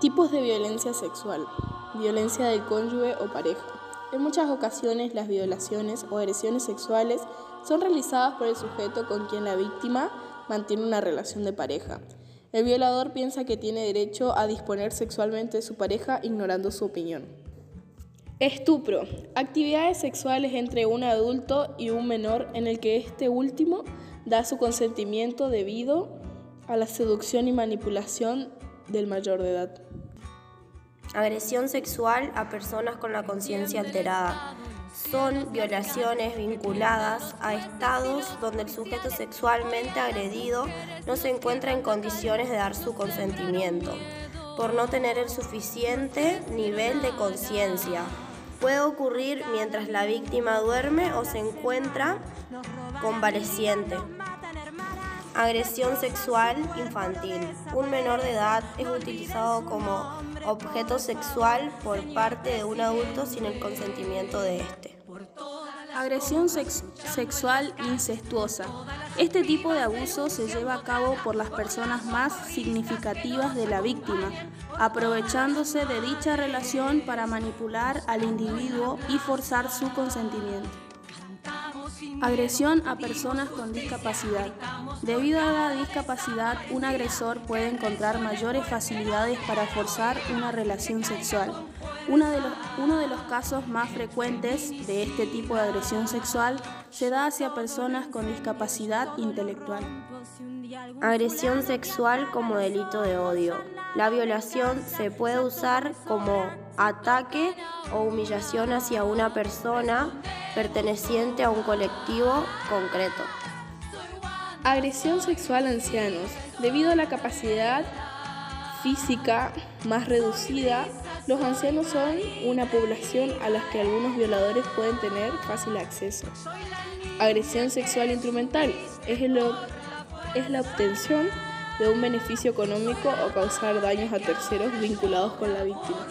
Tipos de violencia sexual. Violencia del cónyuge o pareja. En muchas ocasiones las violaciones o agresiones sexuales son realizadas por el sujeto con quien la víctima mantiene una relación de pareja. El violador piensa que tiene derecho a disponer sexualmente de su pareja ignorando su opinión. Estupro. Actividades sexuales entre un adulto y un menor en el que este último da su consentimiento debido a la seducción y manipulación del mayor de edad. Agresión sexual a personas con la conciencia alterada. Son violaciones vinculadas a estados donde el sujeto sexualmente agredido no se encuentra en condiciones de dar su consentimiento, por no tener el suficiente nivel de conciencia. Puede ocurrir mientras la víctima duerme o se encuentra convaleciente. Agresión sexual infantil. Un menor de edad es utilizado como objeto sexual por parte de un adulto sin el consentimiento de éste. Agresión sexual incestuosa. Este tipo de abuso se lleva a cabo por las personas más significativas de la víctima, aprovechándose de dicha relación para manipular al individuo y forzar su consentimiento. Agresión a personas con discapacidad. Debido a la discapacidad, un agresor puede encontrar mayores facilidades para forzar una relación sexual. Uno de, los, uno de los casos más frecuentes de este tipo de agresión sexual se da hacia personas con discapacidad intelectual. Agresión sexual como delito de odio. La violación se puede usar como ataque o humillación hacia una persona perteneciente a un colectivo concreto. Agresión sexual a ancianos. Debido a la capacidad física más reducida, los ancianos son una población a la que algunos violadores pueden tener fácil acceso. Agresión sexual instrumental es, es la obtención de un beneficio económico o causar daños a terceros vinculados con la víctima.